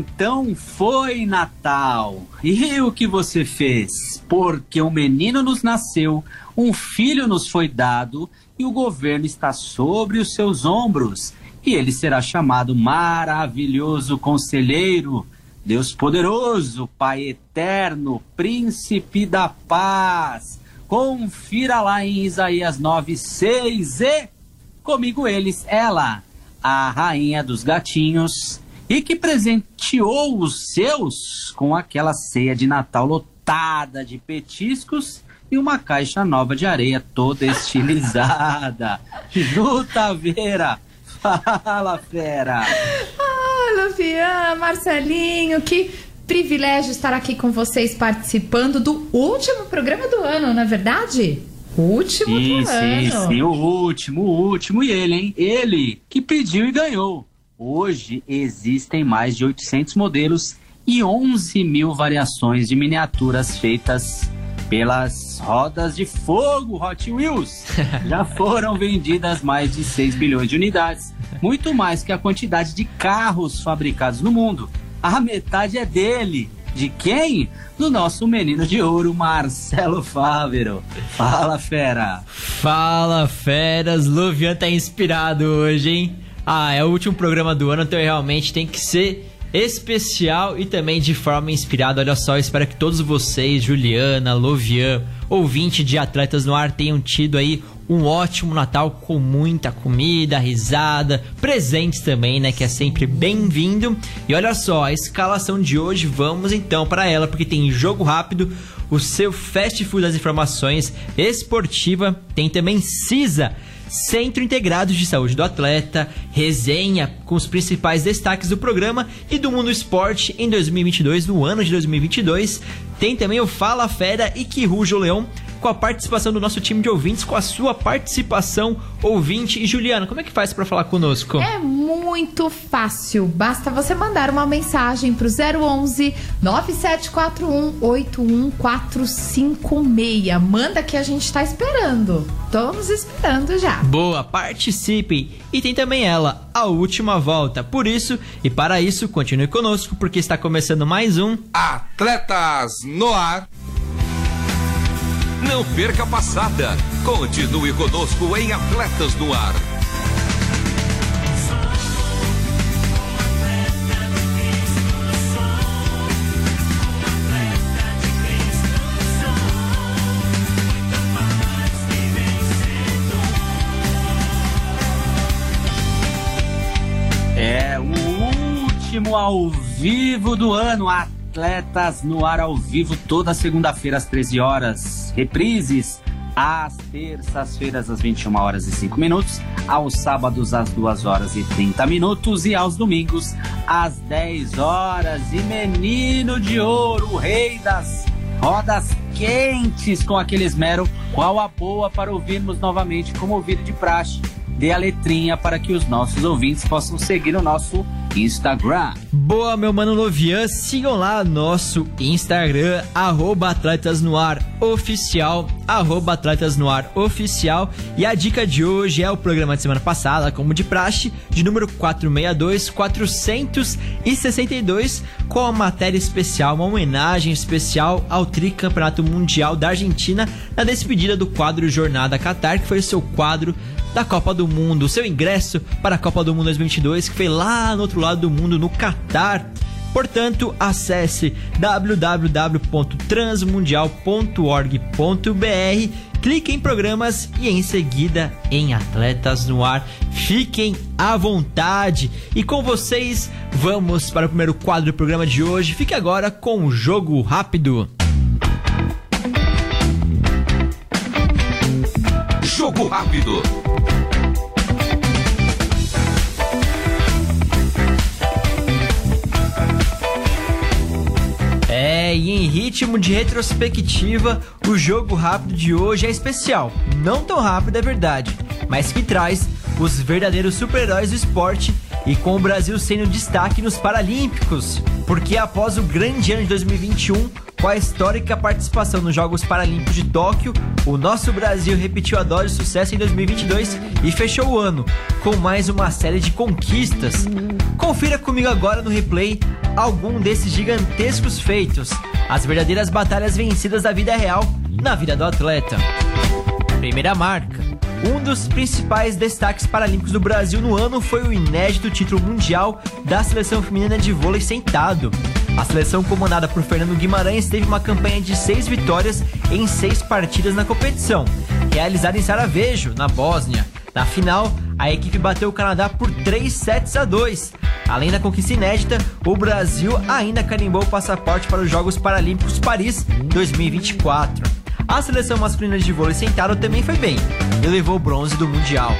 Então foi Natal. E o que você fez? Porque um menino nos nasceu, um filho nos foi dado, e o governo está sobre os seus ombros. E ele será chamado Maravilhoso Conselheiro, Deus Poderoso, Pai Eterno, Príncipe da Paz. Confira lá em Isaías 9, 6 e comigo eles, ela a rainha dos gatinhos e que presenteou os seus com aquela ceia de Natal lotada de petiscos e uma caixa nova de areia toda estilizada. Ju Taveira, fala fera! Ah, Lucian, Marcelinho, que privilégio estar aqui com vocês participando do último programa do ano, não é verdade? O último Sim, do sim, ano. sim, o último, o último. E ele, hein? Ele que pediu e ganhou. Hoje existem mais de 800 modelos e 11 mil variações de miniaturas feitas pelas rodas de fogo Hot Wheels. Já foram vendidas mais de 6 bilhões de unidades, muito mais que a quantidade de carros fabricados no mundo. A metade é dele. De quem? Do nosso menino de ouro, Marcelo Fávero. Fala, fera. Fala, feras. Luvian tá inspirado hoje, hein? Ah, é o último programa do ano, então realmente tem que ser especial e também de forma inspirada. Olha só, espero que todos vocês, Juliana, Lovian, ouvinte de Atletas no Ar, tenham tido aí um ótimo Natal com muita comida, risada, presentes também, né? Que é sempre bem-vindo. E olha só, a escalação de hoje, vamos então para ela, porque tem jogo rápido, o seu fast food das informações esportiva, tem também CISA. Centro Integrado de Saúde do Atleta, resenha com os principais destaques do programa e do mundo esporte em 2022, no ano de 2022. Tem também o Fala Fera e Que Ruja o Leão, com a participação do nosso time de ouvintes, com a sua participação ouvinte. E Juliana, como é que faz para falar conosco? É muito fácil. Basta você mandar uma mensagem pro 011 9741 81456. Manda que a gente tá esperando. Estamos esperando já. Boa, participem! E tem também ela, a última volta. Por isso e para isso, continue conosco, porque está começando mais um Atletas no Ar. Não perca a passada. Continue conosco em Atletas no Ar. É o último ao vivo do ano. Atletas no ar ao vivo toda segunda-feira às 13 horas. Reprises às terças-feiras às 21 horas e 5 minutos, aos sábados às 2 horas e 30 minutos e aos domingos às 10 horas. E menino de ouro, rei das rodas quentes com aquele esmero, qual a boa para ouvirmos novamente como ouvido de praxe. Dê a letrinha para que os nossos ouvintes possam seguir o nosso Instagram. Boa, meu mano Lovian, sigam lá nosso Instagram, arroba Atletas no Ar Oficial, arroba Atletas no Ar Oficial. E a dica de hoje é o programa de semana passada, como de praxe, de número 462, 462, com a matéria especial, uma homenagem especial ao tricampeonato mundial da Argentina na despedida do quadro Jornada Qatar, que foi o seu quadro da Copa do Mundo, o seu ingresso para a Copa do Mundo 2022, que foi lá no outro lado do mundo, no Catar. Portanto, acesse www.transmundial.org.br, clique em programas e em seguida em Atletas no Ar. Fiquem à vontade. E com vocês, vamos para o primeiro quadro do programa de hoje. Fique agora com o jogo rápido. Jogo rápido. Ritmo de retrospectiva, o jogo rápido de hoje é especial. Não tão rápido, é verdade, mas que traz os verdadeiros super-heróis do esporte e com o Brasil sendo destaque nos Paralímpicos. Porque após o grande ano de 2021, com a histórica participação nos Jogos Paralímpicos de Tóquio, o nosso Brasil repetiu a dose de sucesso em 2022 e fechou o ano com mais uma série de conquistas. Confira comigo agora no replay algum desses gigantescos feitos, as verdadeiras batalhas vencidas da vida real na vida do atleta. Primeira marca. Um dos principais destaques paralímpicos do Brasil no ano foi o inédito título mundial da seleção feminina de vôlei sentado. A seleção comandada por Fernando Guimarães teve uma campanha de seis vitórias em seis partidas na competição, realizada em Sarajevo, na Bósnia. Na final, a equipe bateu o Canadá por 3 sets a 2. Além da conquista inédita, o Brasil ainda carimbou o passaporte para os Jogos Paralímpicos Paris 2024. A seleção masculina de vôlei sentado também foi bem e levou o bronze do Mundial.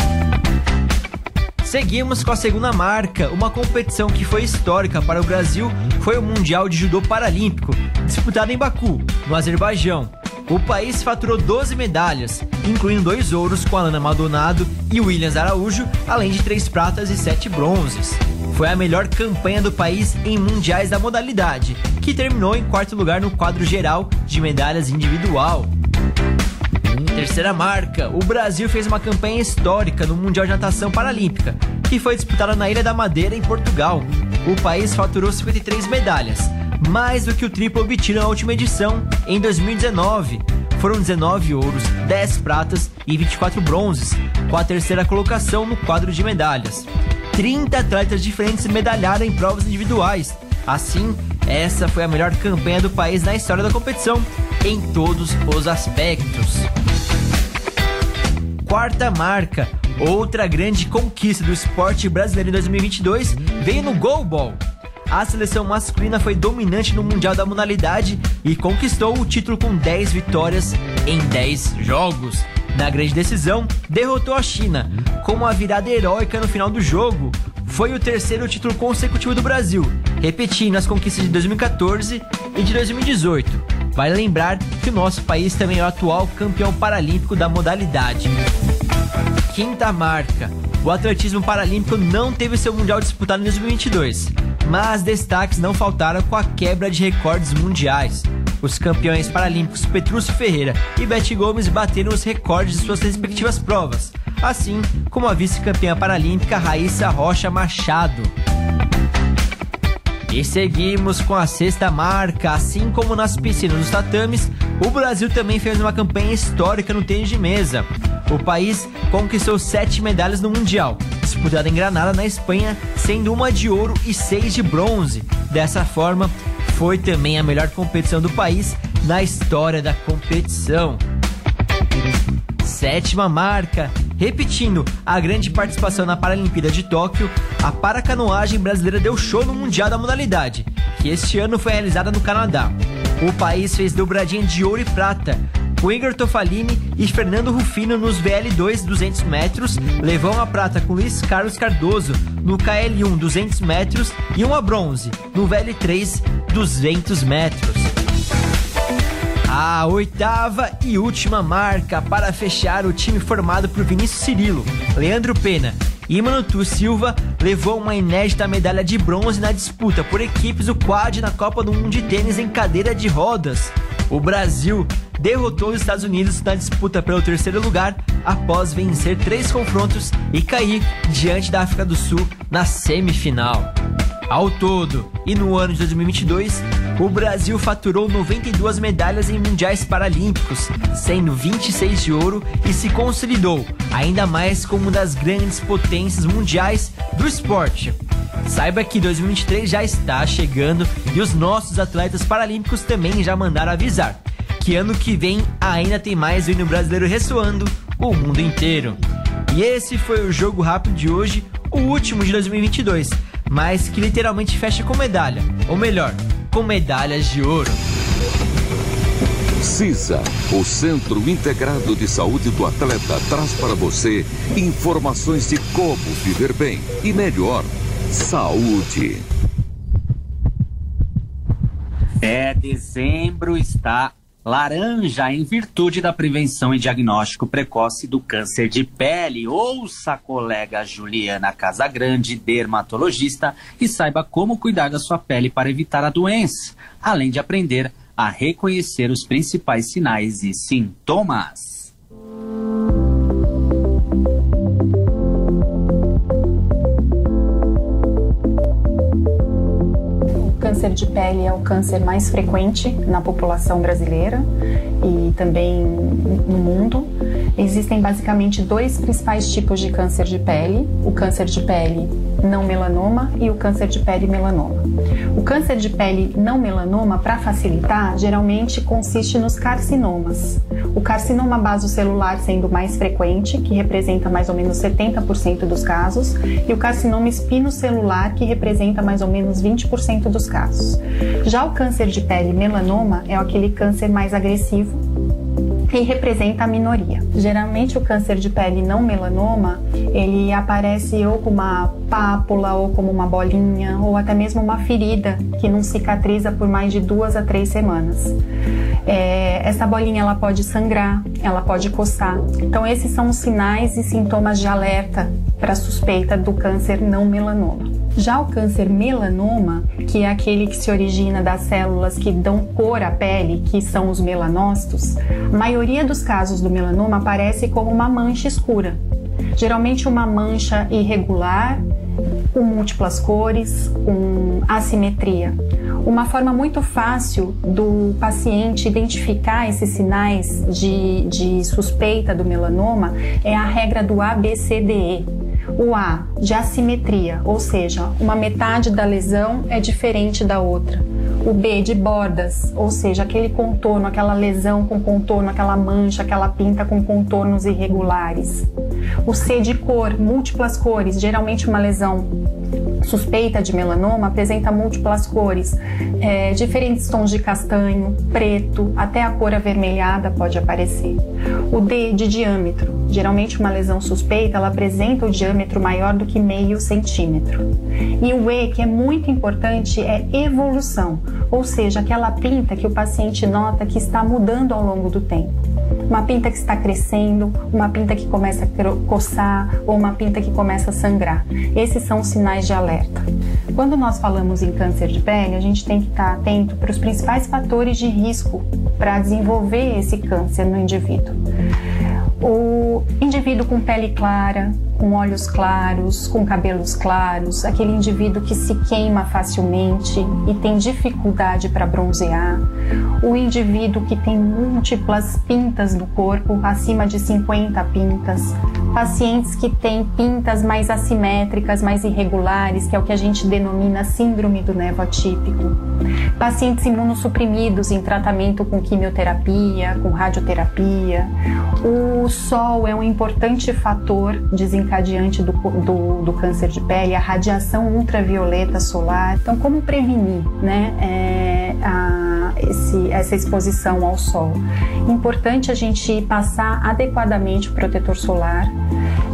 Seguimos com a segunda marca. Uma competição que foi histórica para o Brasil foi o Mundial de Judô Paralímpico, disputado em Baku, no Azerbaijão. O país faturou 12 medalhas, incluindo dois ouros com Alana Maldonado e Williams Araújo, além de três pratas e sete bronzes. Foi a melhor campanha do país em mundiais da modalidade, que terminou em quarto lugar no quadro geral de medalhas individual. Terceira marca, o Brasil fez uma campanha histórica no Mundial de Natação Paralímpica, que foi disputada na Ilha da Madeira, em Portugal. O país faturou 53 medalhas, mais do que o triplo obtido na última edição, em 2019. Foram 19 ouros, 10 pratas e 24 bronzes, com a terceira colocação no quadro de medalhas. 30 atletas diferentes medalharam em provas individuais. Assim, essa foi a melhor campanha do país na história da competição, em todos os aspectos. Quarta marca, outra grande conquista do esporte brasileiro em 2022 veio no goalball. A seleção masculina foi dominante no Mundial da modalidade e conquistou o título com 10 vitórias em 10 jogos. Na grande decisão, derrotou a China, com uma virada heróica no final do jogo. Foi o terceiro título consecutivo do Brasil, repetindo as conquistas de 2014 e de 2018. Vale lembrar que o nosso país também é o atual campeão paralímpico da modalidade. Quinta marca. O atletismo paralímpico não teve seu mundial disputado em 2022, mas destaques não faltaram com a quebra de recordes mundiais. Os campeões paralímpicos Petrúcio Ferreira e Beth Gomes bateram os recordes de suas respectivas provas, assim como a vice-campeã paralímpica Raíssa Rocha Machado. E seguimos com a sexta marca. Assim como nas piscinas dos tatames, o Brasil também fez uma campanha histórica no tênis de mesa. O país conquistou sete medalhas no Mundial, disputada em Granada, na Espanha, sendo uma de ouro e seis de bronze. Dessa forma, foi também a melhor competição do país na história da competição. Sétima marca. Repetindo a grande participação na Paralimpíada de Tóquio, a paracanoagem brasileira deu show no Mundial da modalidade, que este ano foi realizada no Canadá. O país fez dobradinha de ouro e prata, com Igor Tofalini e Fernando Rufino nos VL2 200 metros, levou uma prata com Luiz Carlos Cardoso no KL1 200 metros e uma bronze no VL3 200 metros. A oitava e última marca para fechar o time formado por Vinícius Cirilo, Leandro Pena e Manutu Silva levou uma inédita medalha de bronze na disputa por equipes do quad na Copa do Mundo de Tênis em cadeira de rodas. O Brasil derrotou os Estados Unidos na disputa pelo terceiro lugar após vencer três confrontos e cair diante da África do Sul na semifinal. Ao todo, e no ano de 2022, o Brasil faturou 92 medalhas em mundiais paralímpicos, sendo 26 de ouro e se consolidou ainda mais como uma das grandes potências mundiais do esporte. Saiba que 2023 já está chegando e os nossos atletas paralímpicos também já mandaram avisar que ano que vem ainda tem mais o hino brasileiro ressoando o mundo inteiro. E esse foi o jogo rápido de hoje, o último de 2022 mas que literalmente fecha com medalha, ou melhor, com medalhas de ouro. CISA, o Centro Integrado de Saúde do Atleta, traz para você informações de como viver bem e melhor. Saúde. É, dezembro está laranja em virtude da prevenção e diagnóstico precoce do câncer de pele. Ouça a colega Juliana Casagrande, dermatologista, e saiba como cuidar da sua pele para evitar a doença, além de aprender a reconhecer os principais sinais e sintomas. Câncer de pele é o câncer mais frequente na população brasileira e também no mundo. Existem basicamente dois principais tipos de câncer de pele: o câncer de pele não melanoma e o câncer de pele melanoma. O câncer de pele não melanoma, para facilitar, geralmente consiste nos carcinomas. O carcinoma basocelular sendo mais frequente, que representa mais ou menos 70% dos casos, e o carcinoma espinocelular, que representa mais ou menos 20% dos casos. Já o câncer de pele melanoma é aquele câncer mais agressivo, e representa a minoria. Geralmente o câncer de pele não melanoma, ele aparece ou com uma pápula ou como uma bolinha ou até mesmo uma ferida que não cicatriza por mais de duas a três semanas. É, essa bolinha ela pode sangrar, ela pode coçar. Então esses são os sinais e sintomas de alerta para suspeita do câncer não melanoma. Já o câncer melanoma, que é aquele que se origina das células que dão cor à pele, que são os melanócitos, a maioria dos casos do melanoma aparece como uma mancha escura. Geralmente uma mancha irregular, com múltiplas cores, com assimetria. Uma forma muito fácil do paciente identificar esses sinais de, de suspeita do melanoma é a regra do ABCDE o A de assimetria, ou seja, uma metade da lesão é diferente da outra. O B de bordas, ou seja, aquele contorno, aquela lesão com contorno, aquela mancha, aquela pinta com contornos irregulares. O C de cor, múltiplas cores, geralmente uma lesão suspeita de melanoma apresenta múltiplas cores, é, diferentes tons de castanho, preto, até a cor avermelhada pode aparecer. O D de diâmetro, geralmente uma lesão suspeita, ela apresenta o diâmetro maior do que meio centímetro. E o E, que é muito importante, é evolução, ou seja, aquela pinta que o paciente nota que está mudando ao longo do tempo uma pinta que está crescendo, uma pinta que começa a coçar ou uma pinta que começa a sangrar. Esses são os sinais de alerta. Quando nós falamos em câncer de pele, a gente tem que estar atento para os principais fatores de risco para desenvolver esse câncer no indivíduo. O indivíduo com pele clara, com olhos claros, com cabelos claros, aquele indivíduo que se queima facilmente e tem dificuldade para bronzear, o indivíduo que tem múltiplas pintas no corpo, acima de 50 pintas, pacientes que têm pintas mais assimétricas, mais irregulares, que é o que a gente denomina síndrome do nevo atípico, pacientes imunossuprimidos em tratamento com quimioterapia, com radioterapia. O sol é um importante fator desencadeante do, do, do, câncer de pele, a radiação ultravioleta solar. Então, como prevenir né, é, a, esse, essa exposição ao sol? Importante a gente passar adequadamente o protetor solar.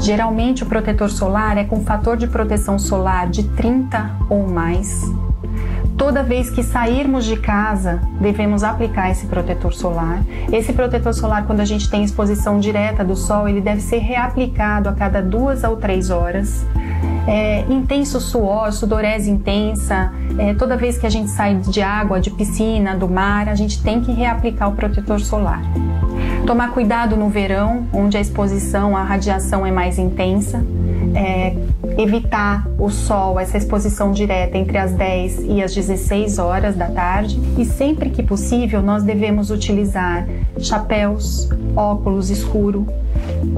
Geralmente, o protetor solar é com fator de proteção solar de 30 ou mais. Toda vez que sairmos de casa, devemos aplicar esse protetor solar. Esse protetor solar, quando a gente tem exposição direta do sol, ele deve ser reaplicado a cada duas ou três horas. É, intenso suor, sudorese intensa, é, toda vez que a gente sai de água, de piscina, do mar, a gente tem que reaplicar o protetor solar. Tomar cuidado no verão, onde a exposição à radiação é mais intensa. É, evitar o sol, essa exposição direta entre as 10 e as 16 horas da tarde. E sempre que possível, nós devemos utilizar chapéus, óculos escuro,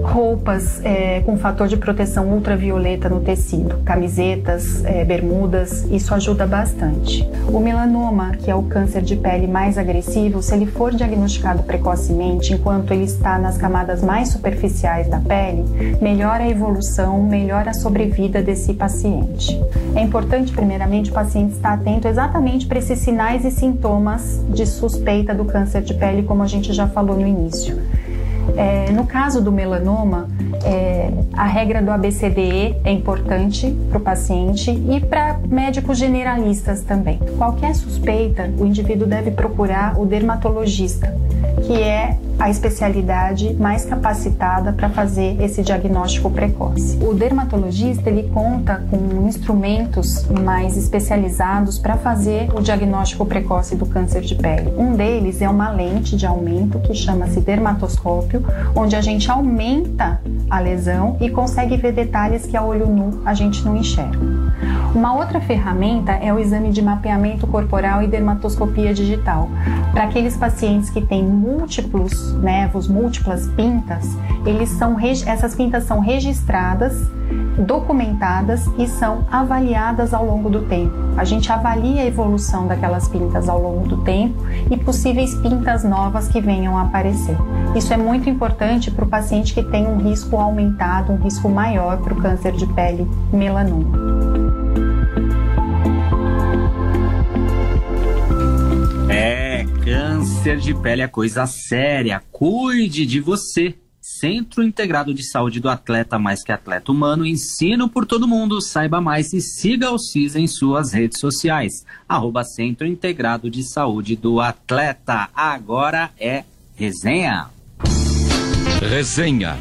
roupas é, com fator de proteção ultravioleta no tecido, camisetas, é, bermudas, isso ajuda bastante. O melanoma, que é o câncer de pele mais agressivo, se ele for diagnosticado precocemente, enquanto ele está nas camadas mais superficiais da pele, melhora a evolução, melhora a sobrevida desse paciente. É importante, primeiramente, o paciente estar atento exatamente para esses sinais e sintomas de suspeita do câncer de pele, como a gente já falou no início É, no caso do melanoma, é, a regra do ABCDE é importante para o paciente e para médicos generalistas também. Qualquer suspeita, o indivíduo deve procurar o dermatologista, que é a especialidade mais capacitada para fazer esse diagnóstico precoce. O dermatologista ele conta com instrumentos mais especializados para fazer o diagnóstico precoce do câncer de pele. Um deles é uma lente de aumento que chama-se dermatoscópio, onde a gente aumenta a lesão e consegue ver detalhes que a olho nu a gente não enxerga. Uma outra ferramenta é o exame de mapeamento corporal e dermatoscopia digital. Para aqueles pacientes que têm múltiplos nevos, múltiplas pintas, eles são essas pintas são registradas, documentadas e são avaliadas ao longo do tempo. A gente avalia a evolução daquelas pintas ao longo do tempo e possíveis pintas novas que venham a aparecer. Isso é muito importante para o paciente que tem um risco aumentado, um risco maior para o câncer de pele melanoma. Câncer de pele é coisa séria. Cuide de você. Centro Integrado de Saúde do Atleta Mais Que Atleta Humano, ensino por todo mundo. Saiba mais e siga o CIS em suas redes sociais. Arroba Centro Integrado de Saúde do Atleta. Agora é resenha. Resenha.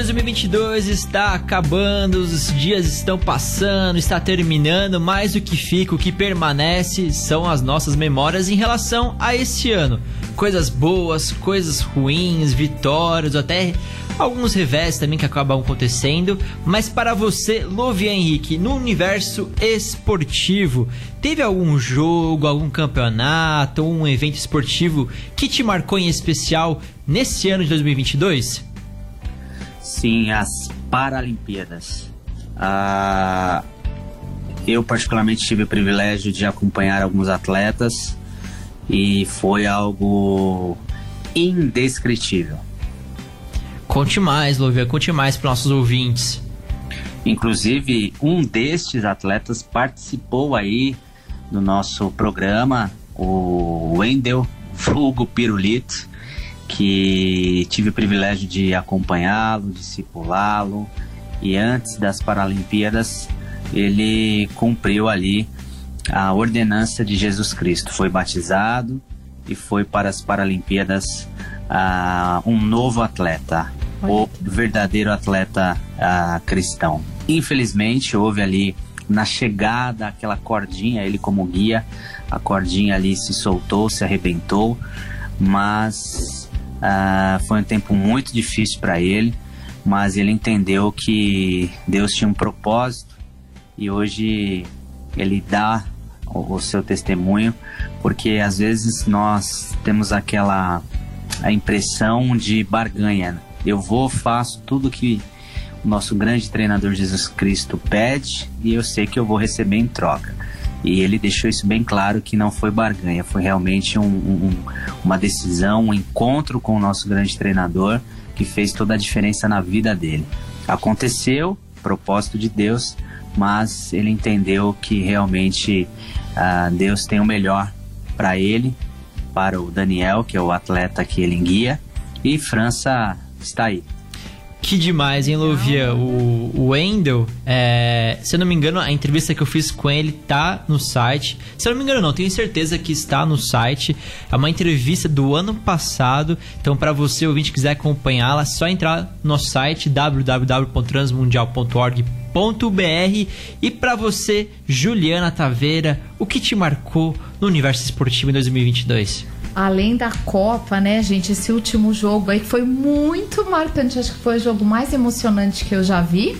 2022 está acabando, os dias estão passando, está terminando, mas o que fica, o que permanece são as nossas memórias em relação a esse ano. Coisas boas, coisas ruins, vitórias, até alguns revés também que acabam acontecendo. Mas para você, Lovia Henrique, no universo esportivo, teve algum jogo, algum campeonato, um evento esportivo que te marcou em especial nesse ano de 2022? Sim, as Paralimpíadas. Ah, eu, particularmente, tive o privilégio de acompanhar alguns atletas e foi algo indescritível. Conte mais, Lovia, conte mais para nossos ouvintes. Inclusive, um destes atletas participou aí do nosso programa, o Wendel Vulgo Pirulito que tive o privilégio de acompanhá-lo, discipulá-lo, e antes das Paralimpíadas ele cumpriu ali a ordenança de Jesus Cristo, foi batizado e foi para as Paralimpíadas uh, um novo atleta, o verdadeiro atleta uh, cristão. Infelizmente houve ali na chegada aquela cordinha, ele como guia, a cordinha ali se soltou, se arrebentou, mas Uh, foi um tempo muito difícil para ele, mas ele entendeu que Deus tinha um propósito e hoje ele dá o, o seu testemunho, porque às vezes nós temos aquela a impressão de barganha. Eu vou, faço tudo que o nosso grande treinador Jesus Cristo pede e eu sei que eu vou receber em troca. E ele deixou isso bem claro que não foi barganha, foi realmente um, um, uma decisão, um encontro com o nosso grande treinador que fez toda a diferença na vida dele. Aconteceu, propósito de Deus, mas ele entendeu que realmente uh, Deus tem o melhor para ele, para o Daniel, que é o atleta que ele guia, e França está aí. Que demais, hein, Lovia? O, o Wendel, é, se eu não me engano, a entrevista que eu fiz com ele tá no site. Se eu não me engano, não, tenho certeza que está no site. É uma entrevista do ano passado. Então, para você, ouvinte, quiser acompanhá-la, é só entrar no nosso site www.transmundial.org.br. E para você, Juliana Taveira, o que te marcou no universo esportivo em 2022? Além da Copa, né, gente, esse último jogo aí foi muito marcante. Acho que foi o jogo mais emocionante que eu já vi.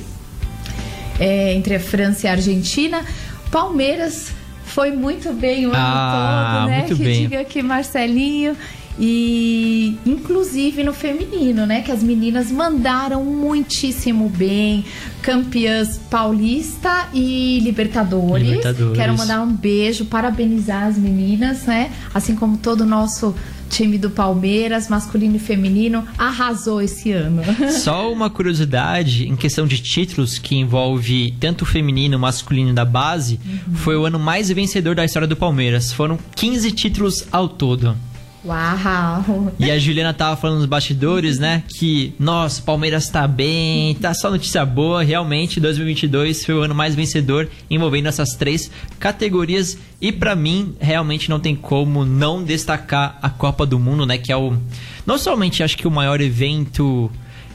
É, entre a França e a Argentina. Palmeiras foi muito bem o ano ah, todo, né? Que bem. diga que Marcelinho e inclusive no feminino, né? Que as meninas mandaram muitíssimo bem. Campeãs paulista e Libertadores. Libertadores. Quero mandar um beijo, parabenizar as meninas, né? Assim como todo o nosso time do Palmeiras, masculino e feminino, arrasou esse ano. Só uma curiosidade em questão de títulos que envolve tanto o feminino e o masculino da base, uhum. foi o ano mais vencedor da história do Palmeiras. Foram 15 títulos ao todo. Uau! E a Juliana tava falando nos bastidores, né? Que, nossa, Palmeiras tá bem, tá só notícia boa. Realmente, 2022 foi o ano mais vencedor envolvendo essas três categorias. E para mim, realmente não tem como não destacar a Copa do Mundo, né? Que é o. Não somente acho que o maior evento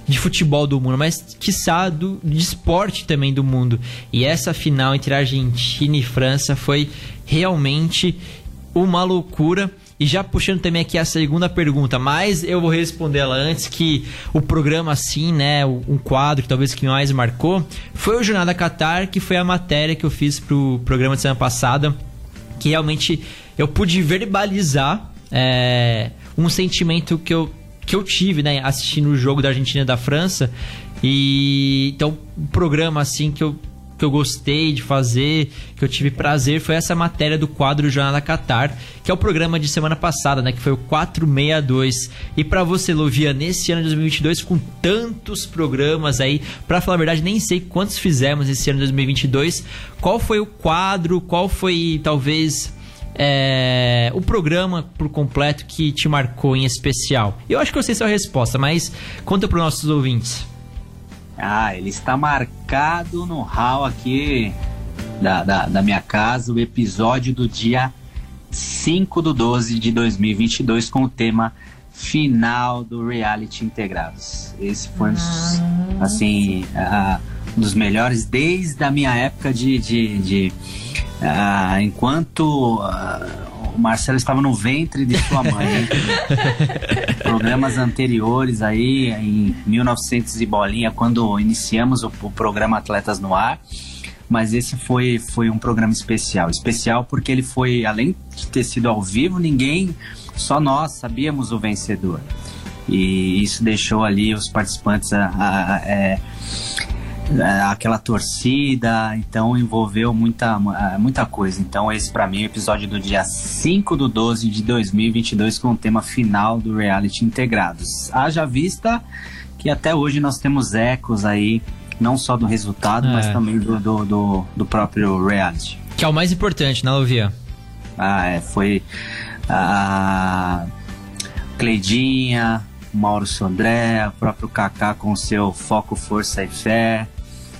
de futebol do mundo, mas quiçá do, de esporte também do mundo. E essa final entre Argentina e França foi realmente uma loucura. E já puxando também aqui a segunda pergunta, mas eu vou responder ela antes que o programa assim, né, um quadro que talvez que mais marcou, foi o Jornada Qatar, que foi a matéria que eu fiz pro programa de semana passada, que realmente eu pude verbalizar é, um sentimento que eu, que eu tive, né, assistindo o jogo da Argentina e da França. E então, um programa assim que eu que eu gostei de fazer, que eu tive prazer, foi essa matéria do quadro Jornada Qatar, que é o programa de semana passada, né? Que foi o 462. E para você, Lovia, nesse ano de 2022, com tantos programas aí, para falar a verdade, nem sei quantos fizemos esse ano de 2022. Qual foi o quadro? Qual foi, talvez, é, o programa por completo que te marcou em especial? Eu acho que eu sei sua resposta, mas conta para os nossos ouvintes. Ah, ele está marcado no hall aqui da, da, da, minha casa, o episódio do dia 5 do 12 de 2022 com o tema final do Reality Integrados. Esse foi, ah, assim, uh, um dos melhores desde a minha época de... de, de uh, enquanto... Uh, o Marcelo estava no ventre de sua mãe. Programas anteriores aí, em 1900 e bolinha, quando iniciamos o, o programa Atletas no Ar mas esse foi, foi um programa especial. Especial porque ele foi, além de ter sido ao vivo, ninguém, só nós sabíamos o vencedor. E isso deixou ali os participantes a, a, a, é, aquela torcida, então envolveu muita, é, muita coisa. Então, esse para mim é o episódio do dia 5 do 12 de 2022 com o tema final do reality integrados. Haja vista que até hoje nós temos ecos aí, não só do resultado, é. mas também do, do, do, do, próprio reality. Que é o mais importante, né, Luvia? Ah, é, foi a Cleidinha, Mauro Sandré, o próprio Kaká com seu foco, força e fé,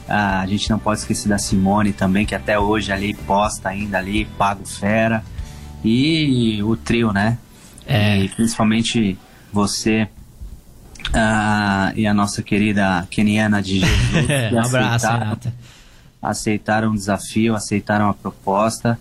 ah, a gente não pode esquecer da Simone também, que até hoje ali posta ainda ali, Pago Fera. E o trio, né? É. E principalmente você ah, e a nossa querida Keniana de Jesus. um abraço, Renata. Aceitaram o desafio, aceitaram a proposta.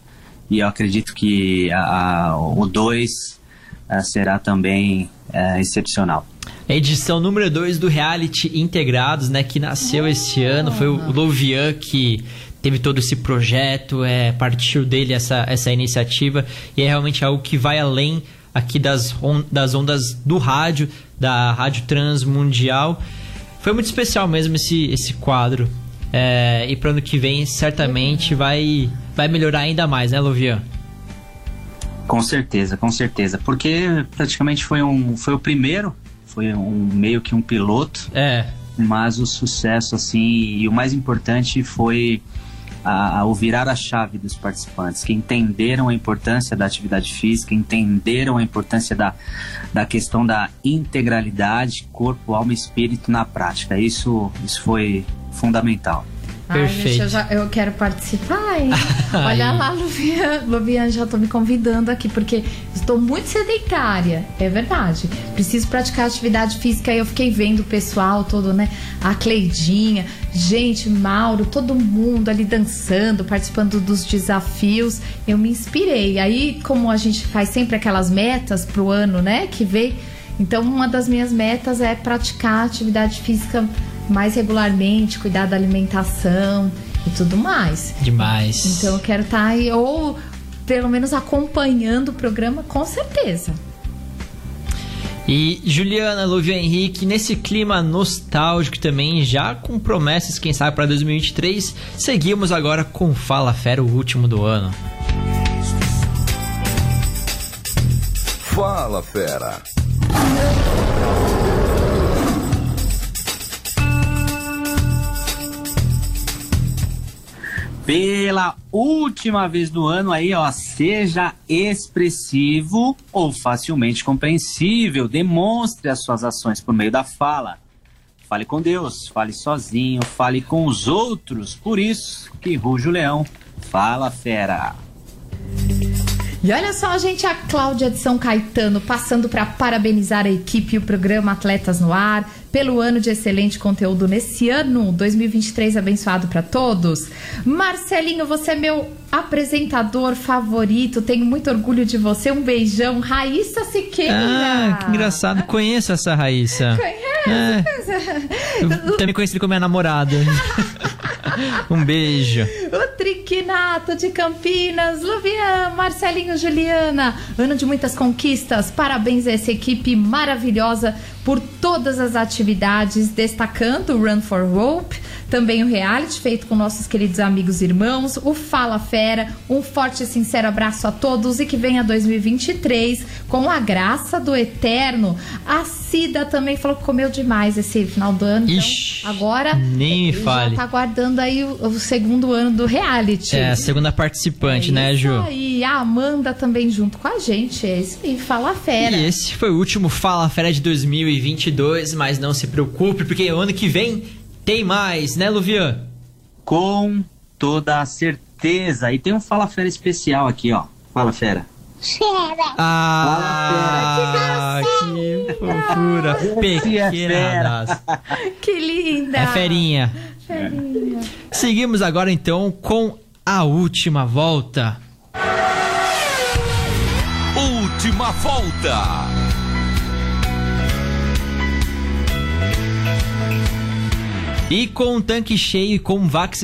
E eu acredito que a, a, o 2 ah, será também é, excepcional edição número 2 do Reality Integrados, né, que nasceu esse ano, foi o Lovian que teve todo esse projeto, é, partiu dele essa, essa iniciativa e é realmente algo que vai além aqui das, on, das ondas do rádio, da Rádio Transmundial. Foi muito especial mesmo esse, esse quadro. É, e para ano que vem certamente vai, vai melhorar ainda mais, né, Lovian? Com certeza, com certeza. Porque praticamente foi, um, foi o primeiro foi um meio que um piloto. É. Mas o sucesso, assim, e o mais importante foi a, a, o virar a chave dos participantes, que entenderam a importância da atividade física, entenderam a importância da, da questão da integralidade, corpo, alma e espírito na prática. Isso, isso foi fundamental. Perfeito. Ai, eu, já, eu, quero participar, hein? Olha lá, Luvian, Luvian, já tô me convidando aqui, porque estou muito sedentária, é verdade. Preciso praticar atividade física e eu fiquei vendo o pessoal todo, né? A Cleidinha, gente, Mauro, todo mundo ali dançando, participando dos desafios. Eu me inspirei. Aí, como a gente faz sempre aquelas metas pro ano, né? Que vem. Então, uma das minhas metas é praticar atividade física mais regularmente, cuidar da alimentação e tudo mais. Demais. Então eu quero estar tá aí, ou pelo menos acompanhando o programa, com certeza. E Juliana, Luvia Henrique, nesse clima nostálgico também, já com promessas, quem sabe, para 2023, seguimos agora com Fala Fera, o último do ano. Fala, fera. Pela última vez do ano aí, ó, seja expressivo ou facilmente compreensível. Demonstre as suas ações por meio da fala. Fale com Deus, fale sozinho, fale com os outros. Por isso que ruge o leão. Fala, fera. E olha só, gente, a Cláudia de São Caetano passando para parabenizar a equipe e o programa Atletas no Ar pelo ano de excelente conteúdo nesse ano 2023 abençoado para todos. Marcelinho, você é meu apresentador favorito, tenho muito orgulho de você. Um beijão, Raíssa Siqueira. Ah, que engraçado. Conheço essa Raíssa. Conhece? É. Eu também conheci como minha namorada. um beijo. O Triquinato de Campinas, Luvian, Marcelinho, Juliana. Ano de muitas conquistas. Parabéns a essa equipe maravilhosa por todas as atividades, destacando o Run for Hope, também o reality feito com nossos queridos amigos e irmãos, o Fala Fera. Um forte e sincero abraço a todos e que venha 2023 com a graça do Eterno. A Cida também falou que comeu demais esse final do ano. Então, Ixi, agora nem me fale. tá aguardando aí o, o segundo ano do reality. É, a segunda participante, né, isso Ju? aí, a Amanda também junto com a gente. É isso aí, Fala Fera. E esse foi o último Fala Fera de 2022, mas não se preocupe, porque ano que vem tem mais, né, Luvian? Com toda a certeza. E tem um Fala Fera especial aqui, ó. Fala, fera. Ah, que fofura. É Pequena fera. raça. Que linda! É ferinha. Ferinha. Seguimos agora então com a última volta. Última volta. E com o tanque cheio e com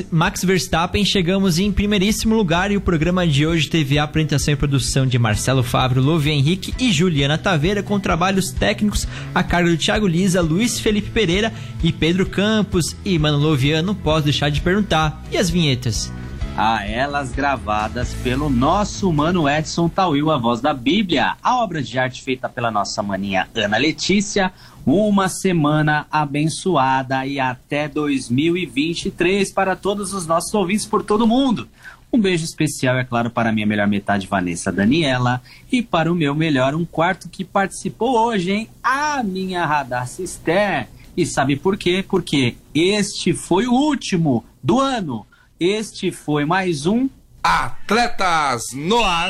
Max Verstappen, chegamos em primeiríssimo lugar e o programa de hoje teve a apresentação e produção de Marcelo Fábio, Louve Henrique e Juliana Taveira, com trabalhos técnicos a cargo do Thiago Lisa, Luiz Felipe Pereira e Pedro Campos. E, mano, Louvian, não posso deixar de perguntar. E as vinhetas? a elas gravadas pelo nosso mano Edson Tawil, a voz da Bíblia, a obra de arte feita pela nossa maninha Ana Letícia. Uma semana abençoada e até 2023 para todos os nossos ouvintes por todo mundo. Um beijo especial, é claro, para minha melhor metade, Vanessa Daniela, e para o meu melhor um quarto que participou hoje, hein? A minha Radar Cister. E sabe por quê? Porque este foi o último do ano. Este foi mais um Atletas no ar.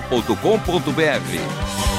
transmundial.com.br.